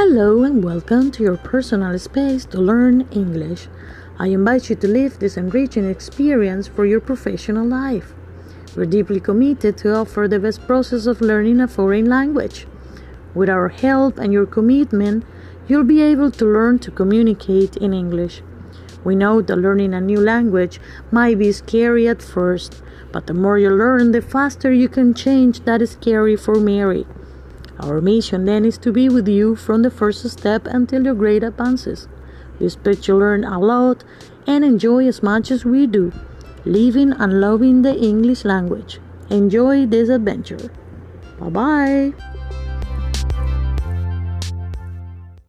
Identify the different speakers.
Speaker 1: Hello and welcome to your personal space to learn English. I invite you to live this enriching experience for your professional life. We're deeply committed to offer the best process of learning a foreign language. With our help and your commitment, you'll be able to learn to communicate in English. We know that learning a new language might be scary at first, but the more you learn, the faster you can change that scary for Mary. Our mission then is to be with you from the first step until your grade advances. We expect you learn a lot and enjoy as much as we do, living and loving the English language. Enjoy this adventure. Bye bye.